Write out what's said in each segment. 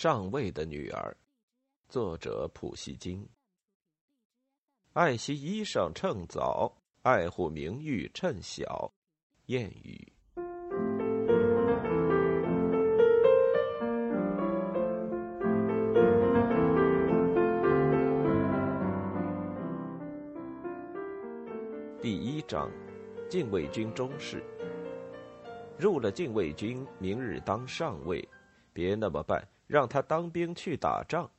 上尉的女儿，作者普希金。爱惜衣裳趁早，爱护名誉趁小。谚语。第一章，禁卫军中士。入了禁卫军，明日当上尉，别那么办。让他当兵去打仗，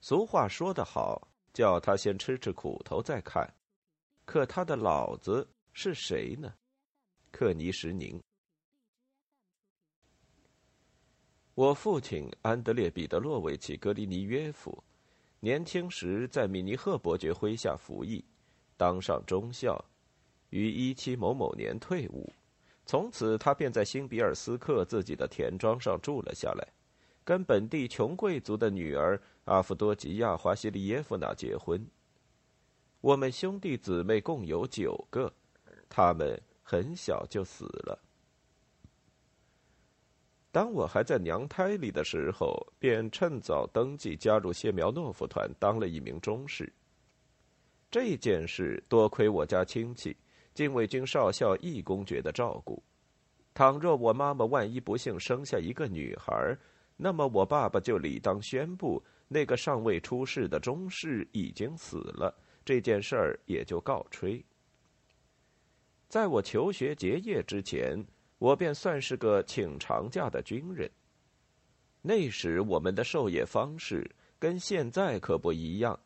俗话说得好，叫他先吃吃苦头再看。可他的老子是谁呢？克尼什宁。我父亲安德烈·彼得洛维奇·格里尼约夫，年轻时在米尼赫伯爵麾下服役，当上中校，于一七某某年退伍。从此，他便在新比尔斯克自己的田庄上住了下来。跟本地穷贵族的女儿阿夫多吉亚·华西里耶夫娜结婚。我们兄弟姊妹共有九个，他们很小就死了。当我还在娘胎里的时候，便趁早登记加入谢苗诺夫团，当了一名中士。这件事多亏我家亲戚禁卫军少校易公爵的照顾。倘若我妈妈万一不幸生下一个女孩，那么，我爸爸就理当宣布，那个尚未出世的中士已经死了，这件事儿也就告吹。在我求学结业之前，我便算是个请长假的军人。那时我们的授业方式跟现在可不一样，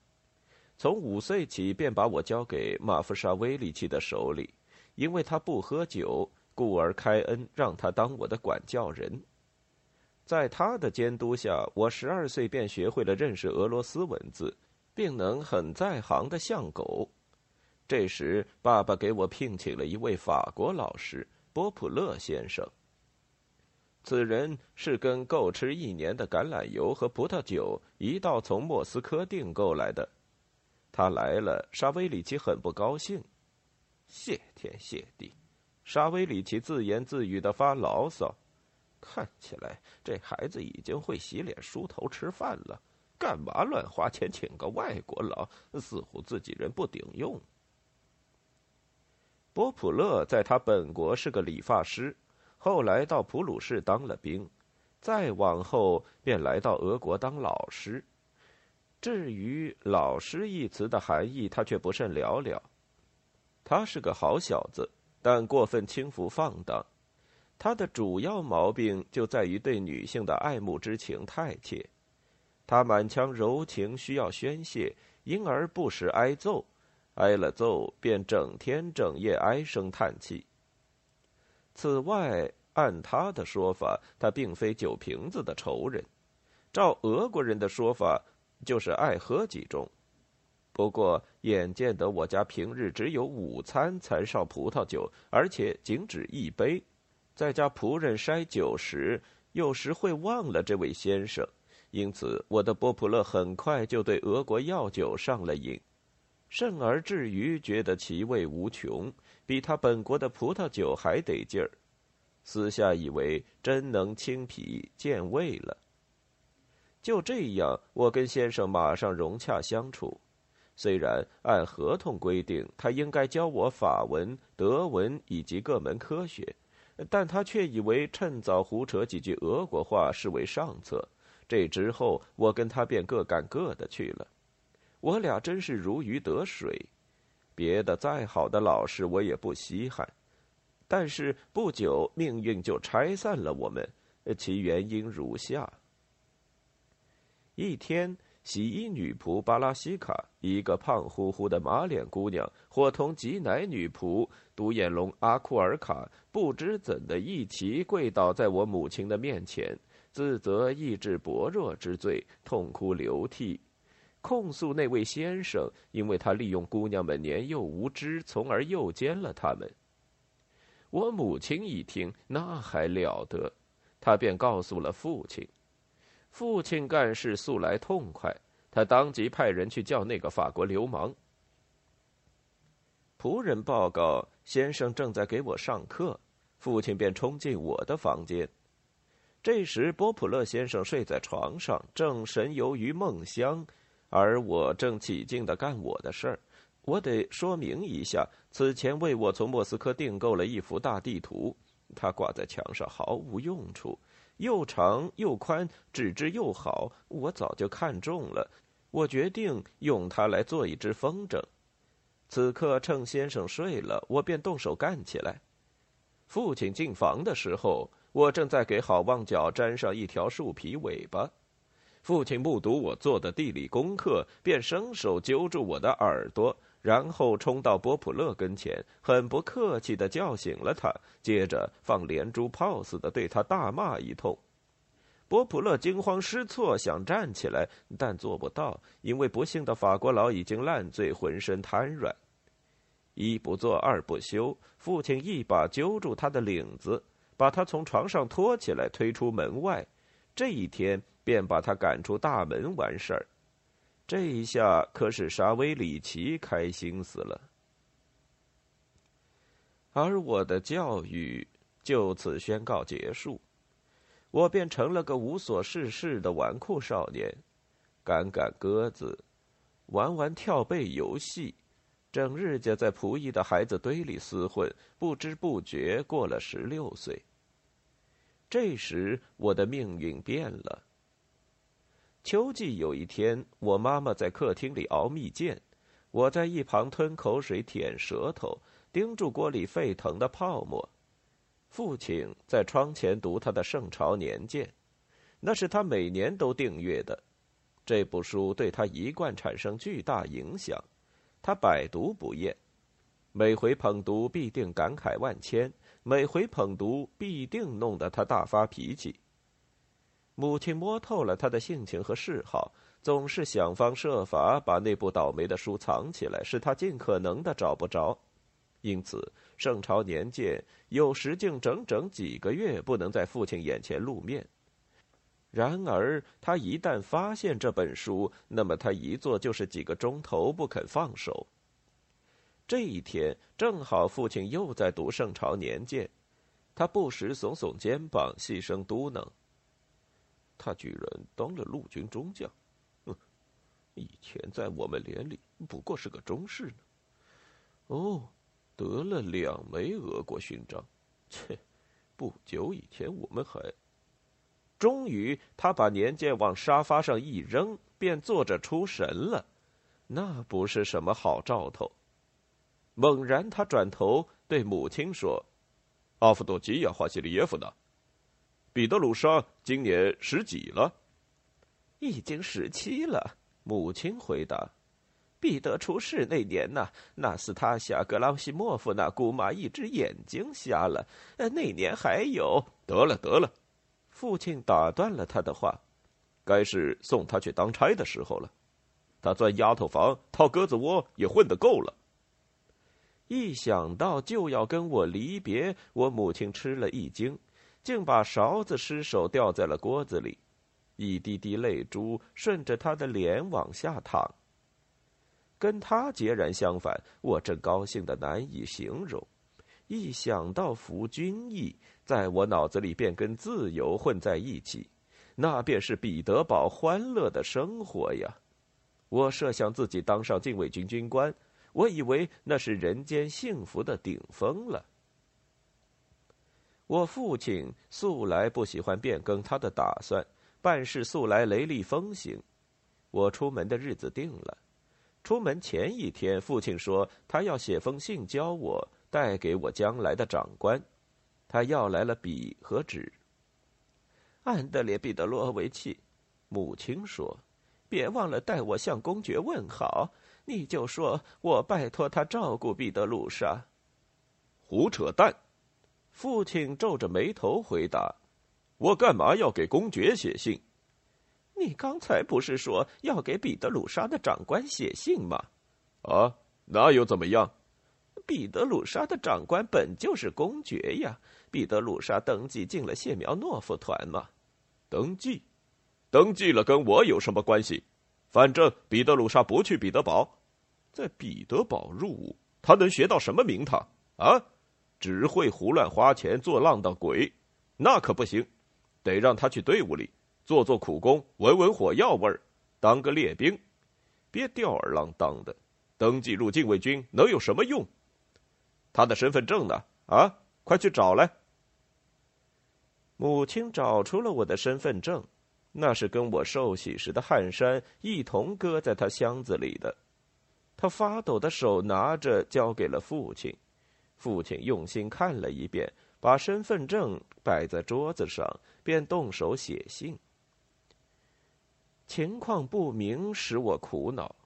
从五岁起便把我交给马夫沙威利奇的手里，因为他不喝酒，故而开恩让他当我的管教人。在他的监督下，我十二岁便学会了认识俄罗斯文字，并能很在行的像狗。这时，爸爸给我聘请了一位法国老师波普勒先生。此人是跟够吃一年的橄榄油和葡萄酒一道从莫斯科订购来的。他来了，沙威里奇很不高兴。谢天谢地，沙威里奇自言自语的发牢骚。看起来这孩子已经会洗脸、梳头、吃饭了，干嘛乱花钱请个外国佬？似乎自己人不顶用。波普勒在他本国是个理发师，后来到普鲁士当了兵，再往后便来到俄国当老师。至于“老师”一词的含义，他却不甚了了。他是个好小子，但过分轻浮放荡。他的主要毛病就在于对女性的爱慕之情太切，他满腔柔情需要宣泄，因而不时挨揍，挨了揍便整天整夜唉声叹气。此外，按他的说法，他并非酒瓶子的仇人，照俄国人的说法，就是爱喝几盅。不过，眼见得我家平日只有午餐才上葡萄酒，而且仅止一杯。在家仆人筛酒时，有时会忘了这位先生，因此我的波普勒很快就对俄国药酒上了瘾，甚而至于觉得其味无穷，比他本国的葡萄酒还得劲儿。私下以为真能清脾健胃了。就这样，我跟先生马上融洽相处。虽然按合同规定，他应该教我法文、德文以及各门科学。但他却以为趁早胡扯几句俄国话是为上策。这之后，我跟他便各干各的去了。我俩真是如鱼得水。别的再好的老师，我也不稀罕。但是不久，命运就拆散了我们。其原因如下：一天。洗衣女仆巴拉西卡，一个胖乎乎的马脸姑娘，伙同挤奶女仆独眼龙阿库尔卡，不知怎的一齐跪倒在我母亲的面前，自责意志薄弱之罪，痛哭流涕，控诉那位先生，因为他利用姑娘们年幼无知，从而诱奸了他们。我母亲一听，那还了得，她便告诉了父亲。父亲干事素来痛快，他当即派人去叫那个法国流氓。仆人报告，先生正在给我上课，父亲便冲进我的房间。这时，波普勒先生睡在床上，正神游于梦乡，而我正起劲的干我的事儿。我得说明一下，此前为我从莫斯科订购了一幅大地图，它挂在墙上毫无用处，又长又宽，纸质又好，我早就看中了。我决定用它来做一只风筝。此刻趁先生睡了，我便动手干起来。父亲进房的时候。我正在给好望角粘上一条树皮尾巴，父亲目睹我做的地理功课，便伸手揪住我的耳朵，然后冲到波普勒跟前，很不客气的叫醒了他，接着放连珠炮似的对他大骂一通。波普勒惊慌失措，想站起来，但做不到，因为不幸的法国佬已经烂醉，浑身瘫软。一不做二不休，父亲一把揪住他的领子。把他从床上拖起来，推出门外。这一天便把他赶出大门完事儿。这一下可使沙威里奇开心死了。而我的教育就此宣告结束，我变成了个无所事事的纨绔少年，赶赶鸽子，玩玩跳背游戏，整日就在仆役的孩子堆里厮混，不知不觉过了十六岁。这时，我的命运变了。秋季有一天，我妈妈在客厅里熬蜜饯，我在一旁吞口水、舔舌头，盯住锅里沸腾的泡沫。父亲在窗前读他的《圣朝年鉴》，那是他每年都订阅的。这部书对他一贯产生巨大影响，他百读不厌，每回捧读必定感慨万千。每回捧读，必定弄得他大发脾气。母亲摸透了他的性情和嗜好，总是想方设法把那部倒霉的书藏起来，使他尽可能的找不着。因此，《圣朝年鉴》有时竟整整几个月不能在父亲眼前露面。然而，他一旦发现这本书，那么他一坐就是几个钟头，不肯放手。这一天正好，父亲又在读《圣朝年鉴》，他不时耸耸肩膀，细声嘟囔：“他居然当了陆军中将，哼！以前在我们连里不过是个中士呢。哦，得了两枚俄国勋章，切！不久以前我们还……终于，他把年鉴往沙发上一扔，便坐着出神了。那不是什么好兆头。”猛然，他转头对母亲说：“阿夫多基亚·华西里耶夫呢？彼得鲁莎今年十几了？已经十七了。”母亲回答：“彼得出事那年呢，纳斯塔夏·格拉西莫夫那姑妈一只眼睛瞎了。呃，那年还有……得了，得了！”父亲打断了他的话：“该是送他去当差的时候了。他钻丫头房、掏鸽子窝也混得够了。”一想到就要跟我离别，我母亲吃了一惊，竟把勺子失手掉在了锅子里，一滴滴泪珠顺着他的脸往下淌。跟他截然相反，我正高兴的难以形容。一想到服军役，在我脑子里便跟自由混在一起，那便是彼得堡欢乐的生活呀！我设想自己当上禁卫军军官。我以为那是人间幸福的顶峰了。我父亲素来不喜欢变更他的打算，办事素来雷厉风行。我出门的日子定了，出门前一天，父亲说他要写封信交我，带给我将来的长官。他要来了笔和纸。安德烈·彼得罗维奇，母亲说：“别忘了代我向公爵问好。”你就说我拜托他照顾彼得鲁莎。胡扯淡！父亲皱着眉头回答：“我干嘛要给公爵写信？你刚才不是说要给彼得鲁莎的长官写信吗？啊，那又怎么样？彼得鲁莎的长官本就是公爵呀。彼得鲁莎登记进了谢苗诺夫团嘛。登记，登记了跟我有什么关系？反正彼得鲁莎不去彼得堡。”在彼得堡入伍，他能学到什么名堂啊？只会胡乱花钱做浪荡鬼，那可不行。得让他去队伍里做做苦工，闻闻火药味儿，当个列兵，别吊儿郎当的。登记入禁卫军能有什么用？他的身份证呢？啊，快去找来！母亲找出了我的身份证，那是跟我受洗时的汗衫一同搁在他箱子里的。他发抖的手拿着，交给了父亲。父亲用心看了一遍，把身份证摆在桌子上，便动手写信。情况不明使我苦恼。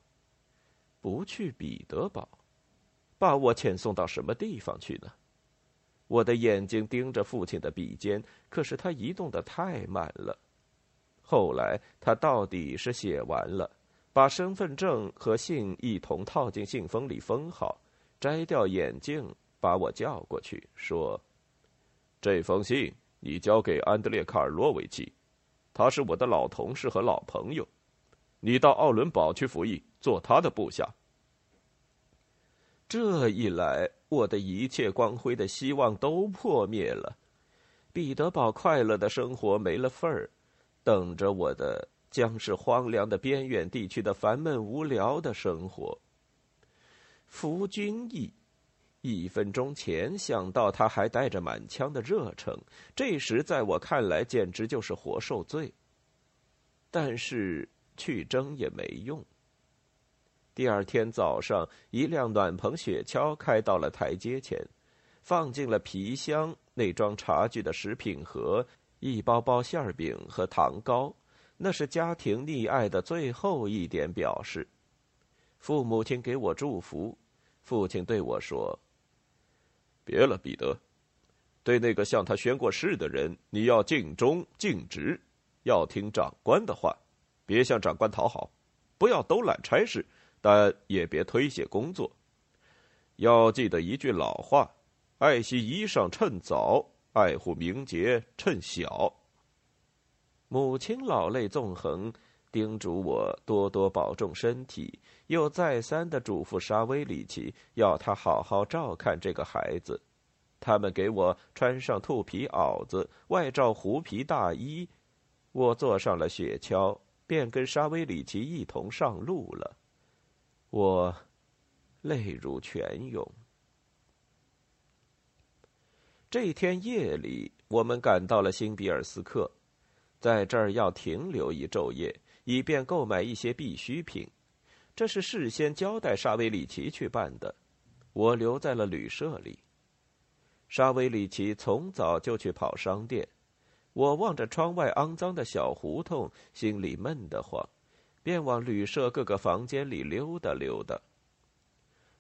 不去彼得堡，把我遣送到什么地方去呢？我的眼睛盯着父亲的笔尖，可是他移动的太慢了。后来他到底是写完了。把身份证和信一同套进信封里封好，摘掉眼镜，把我叫过去，说：“这封信你交给安德烈·卡尔洛维奇，他是我的老同事和老朋友。你到奥伦堡去服役，做他的部下。”这一来，我的一切光辉的希望都破灭了。彼得堡快乐的生活没了份儿，等着我的。将是荒凉的边远地区的烦闷无聊的生活。夫君意，一分钟前想到他还带着满腔的热诚，这时在我看来简直就是活受罪。但是去争也没用。第二天早上，一辆暖棚雪橇开到了台阶前，放进了皮箱内装茶具的食品盒、一包包馅饼和糖糕。那是家庭溺爱的最后一点表示。父母亲给我祝福，父亲对我说：“别了，彼得，对那个向他宣过誓的人，你要尽忠尽职，要听长官的话，别向长官讨好，不要都揽差事，但也别推卸工作。要记得一句老话：爱惜衣裳趁早，爱护名节趁小。”母亲老泪纵横，叮嘱我多多保重身体，又再三的嘱咐沙威里奇要他好好照看这个孩子。他们给我穿上兔皮袄子，外罩狐皮大衣。我坐上了雪橇，便跟沙威里奇一同上路了。我泪如泉涌。这天夜里，我们赶到了新比尔斯克。在这儿要停留一昼夜，以便购买一些必需品。这是事先交代沙威里奇去办的。我留在了旅社里。沙威里奇从早就去跑商店。我望着窗外肮脏的小胡同，心里闷得慌，便往旅社各个房间里溜达溜达。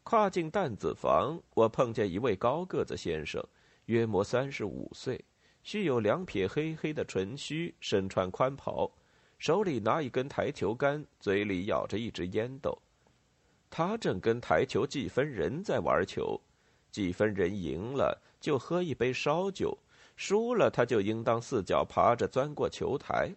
跨进担子房，我碰见一位高个子先生，约莫三十五岁。须有两撇黑黑的唇须，身穿宽袍，手里拿一根台球杆，嘴里咬着一支烟斗。他正跟台球计分人在玩球，计分人赢了就喝一杯烧酒，输了他就应当四脚爬着钻过球台。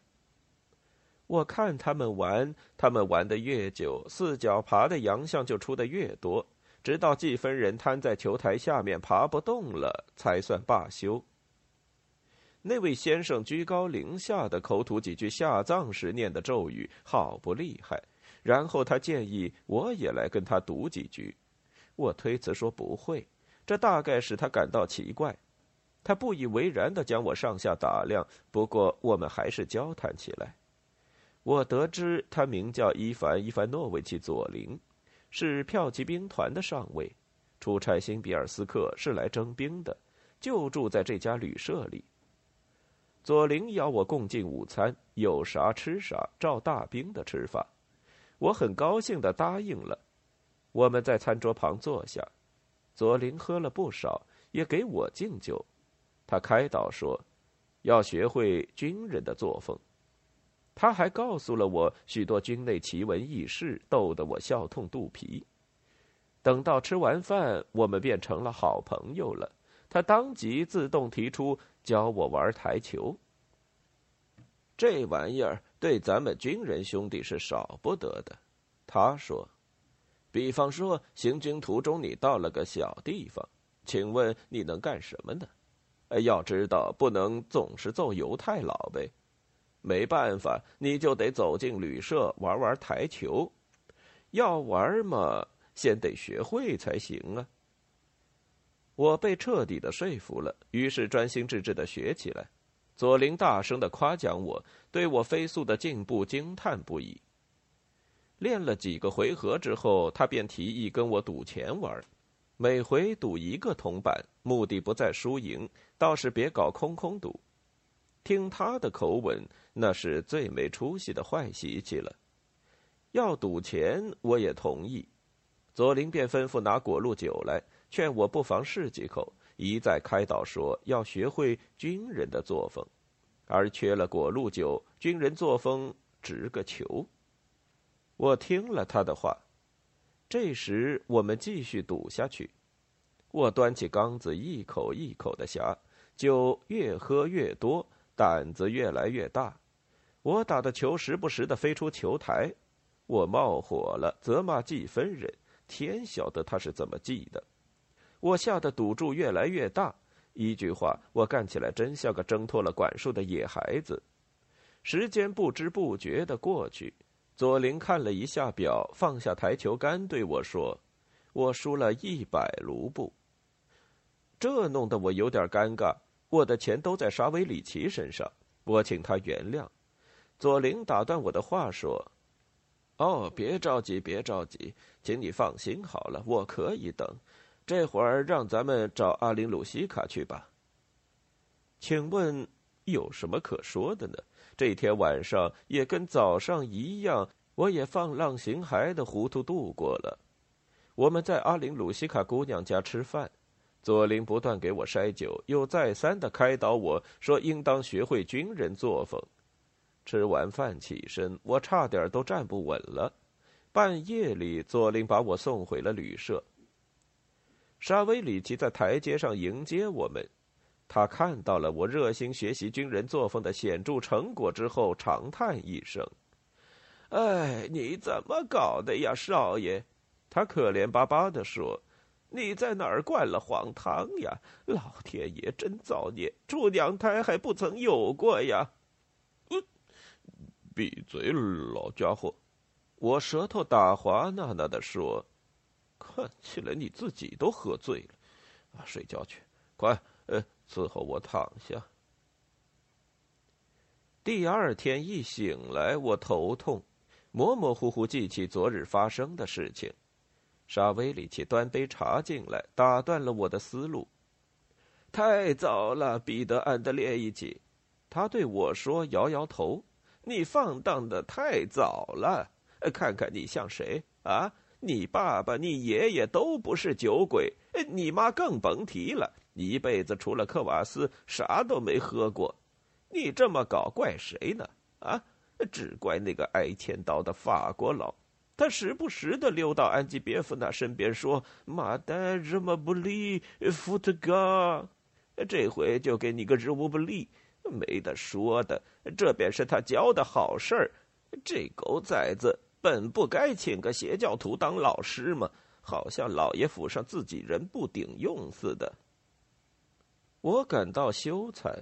我看他们玩，他们玩的越久，四脚爬的洋相就出的越多，直到计分人瘫在球台下面爬不动了，才算罢休。那位先生居高临下的口吐几句下葬时念的咒语，好不厉害。然后他建议我也来跟他读几句，我推辞说不会。这大概使他感到奇怪，他不以为然的将我上下打量。不过我们还是交谈起来。我得知他名叫伊凡·伊凡诺维奇·佐林，是骠骑兵团的上尉，出差新比尔斯克是来征兵的，就住在这家旅社里。左邻邀我共进午餐，有啥吃啥，照大兵的吃法。我很高兴的答应了。我们在餐桌旁坐下，左邻喝了不少，也给我敬酒。他开导说，要学会军人的作风。他还告诉了我许多军内奇闻异事，逗得我笑痛肚皮。等到吃完饭，我们便成了好朋友了。他当即自动提出。教我玩台球，这玩意儿对咱们军人兄弟是少不得的。他说：“比方说，行军途中你到了个小地方，请问你能干什么呢？要知道，不能总是揍犹太佬呗。没办法，你就得走进旅社玩玩台球。要玩嘛，先得学会才行啊。我被彻底的说服了，于是专心致志的学起来。左邻大声的夸奖我，对我飞速的进步惊叹不已。练了几个回合之后，他便提议跟我赌钱玩，每回赌一个铜板，目的不在输赢，倒是别搞空空赌。听他的口吻，那是最没出息的坏习气了。要赌钱，我也同意。左邻便吩咐拿果露酒来。劝我不妨试几口，一再开导说要学会军人的作风，而缺了果露酒，军人作风值个球。我听了他的话，这时我们继续赌下去。我端起缸子，一口一口的呷，酒越喝越多，胆子越来越大。我打的球时不时的飞出球台，我冒火了，责骂记分人，天晓得他是怎么记的。我下的赌注越来越大，一句话，我干起来真像个挣脱了管束的野孩子。时间不知不觉的过去，左琳看了一下表，放下台球杆，对我说：“我输了一百卢布。”这弄得我有点尴尬。我的钱都在沙维里奇身上，我请他原谅。左琳打断我的话说：“哦，别着急，别着急，请你放心好了，我可以等。”这会儿让咱们找阿林鲁西卡去吧。请问有什么可说的呢？这天晚上也跟早上一样，我也放浪形骸的糊涂度过了。我们在阿林鲁西卡姑娘家吃饭，左琳不断给我筛酒，又再三的开导我说应当学会军人作风。吃完饭起身，我差点都站不稳了。半夜里，左琳把我送回了旅社。沙威里奇在台阶上迎接我们，他看到了我热心学习军人作风的显著成果之后，长叹一声：“哎，你怎么搞的呀，少爷？”他可怜巴巴的说：“你在哪儿灌了黄汤呀？老天爷真造孽，出娘胎还不曾有过呀！”嗯，闭嘴，老家伙！我舌头打滑呐呐的说。看起来你自己都喝醉了，啊，睡觉去，快，呃，伺候我躺下。第二天一醒来，我头痛，模模糊糊记起昨日发生的事情。沙威里奇端杯茶进来，打断了我的思路。太早了，彼得安德烈一起，他对我说，摇摇头：“你放荡的太早了，看看你像谁啊？”你爸爸、你爷爷都不是酒鬼，你妈更甭提了，一辈子除了克瓦斯啥都没喝过。你这么搞，怪谁呢？啊，只怪那个挨千刀的法国佬，他时不时的溜到安吉别夫那身边说：“马丹日么不利，福特嘎。”这回就给你个日无不利，没得说的，这便是他教的好事儿。这狗崽子！本不该请个邪教徒当老师吗？好像老爷府上自己人不顶用似的。我感到羞惭，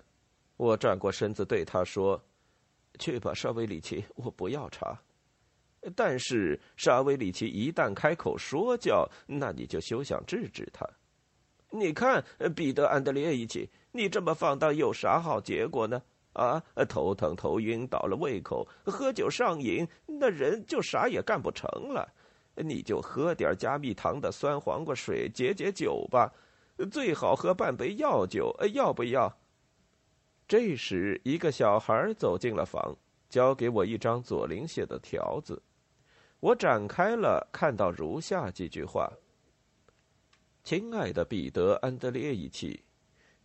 我转过身子对他说：“去吧，沙威里奇，我不要茶。”但是沙威里奇一旦开口说教，那你就休想制止他。你看，彼得安德烈一起，你这么放荡有啥好结果呢？啊，头疼、头晕、倒了胃口，喝酒上瘾，那人就啥也干不成了。你就喝点加蜜糖的酸黄瓜水解解酒吧，最好喝半杯药酒，要不要？这时，一个小孩走进了房，交给我一张左邻写的条子。我展开了，看到如下几句话：“亲爱的彼得·安德烈一起。”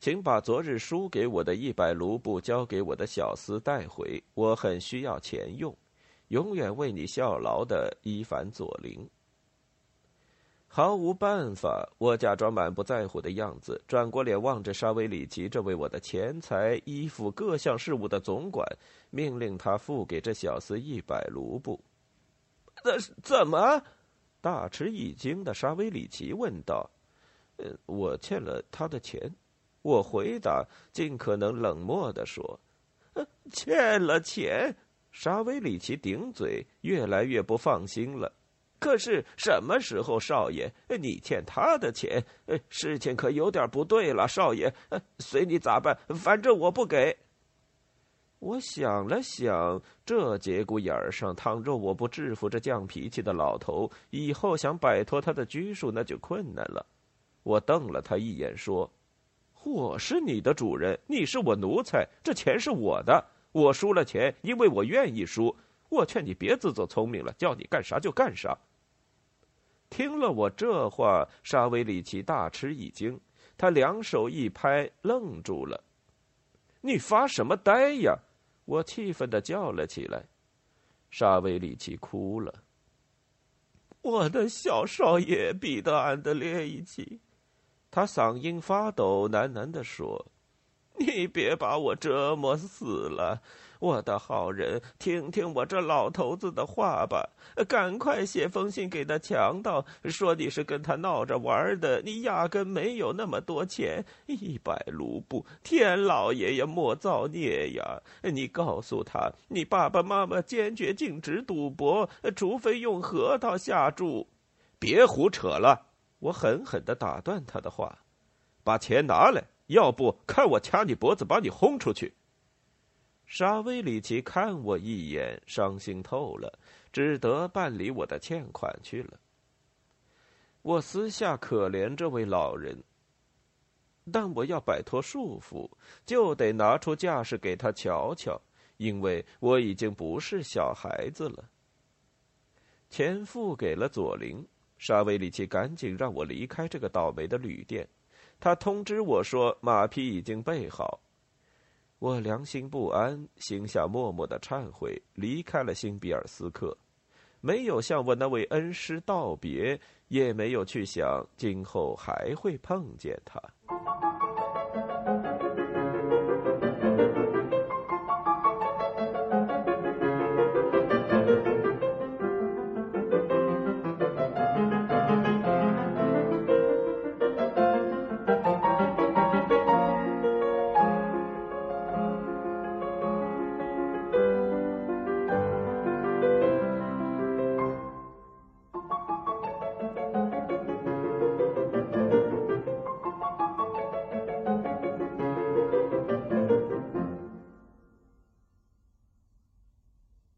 请把昨日输给我的一百卢布交给我的小厮带回，我很需要钱用。永远为你效劳的伊凡佐林。毫无办法，我假装满不在乎的样子，转过脸望着沙威里奇这位我的钱财、衣服各项事务的总管，命令他付给这小厮一百卢布。那怎么？大吃一惊的沙威里奇问道：“呃，我欠了他的钱。”我回答，尽可能冷漠的说：“欠了钱。”沙威里奇顶嘴，越来越不放心了。可是什么时候，少爷，你欠他的钱？事情可有点不对了，少爷。随你咋办，反正我不给。我想了想，这节骨眼上，倘若我不制服这犟脾气的老头，以后想摆脱他的拘束，那就困难了。我瞪了他一眼，说：“我是你的主人，你是我奴才，这钱是我的。我输了钱，因为我愿意输。我劝你别自作聪明了，叫你干啥就干啥。”听了我这话，沙维里奇大吃一惊，他两手一拍，愣住了。“你发什么呆呀？”我气愤的叫了起来，沙维里奇哭了。我的小少爷彼得安德烈一起，他嗓音发抖，喃喃的说：“你别把我折磨死了。”我的好人，听听我这老头子的话吧，赶快写封信给那强盗，说你是跟他闹着玩的，你压根没有那么多钱，一百卢布，天老爷爷莫造孽呀！你告诉他，你爸爸妈妈坚决禁止赌博，除非用核桃下注。别胡扯了！我狠狠的打断他的话，把钱拿来，要不看我掐你脖子，把你轰出去。沙威里奇看我一眼，伤心透了，只得办理我的欠款去了。我私下可怜这位老人，但我要摆脱束缚，就得拿出架势给他瞧瞧，因为我已经不是小孩子了。钱付给了左琳，沙威里奇赶紧让我离开这个倒霉的旅店，他通知我说马匹已经备好。我良心不安，心下默默的忏悔，离开了新比尔斯克，没有向我那位恩师道别，也没有去想今后还会碰见他。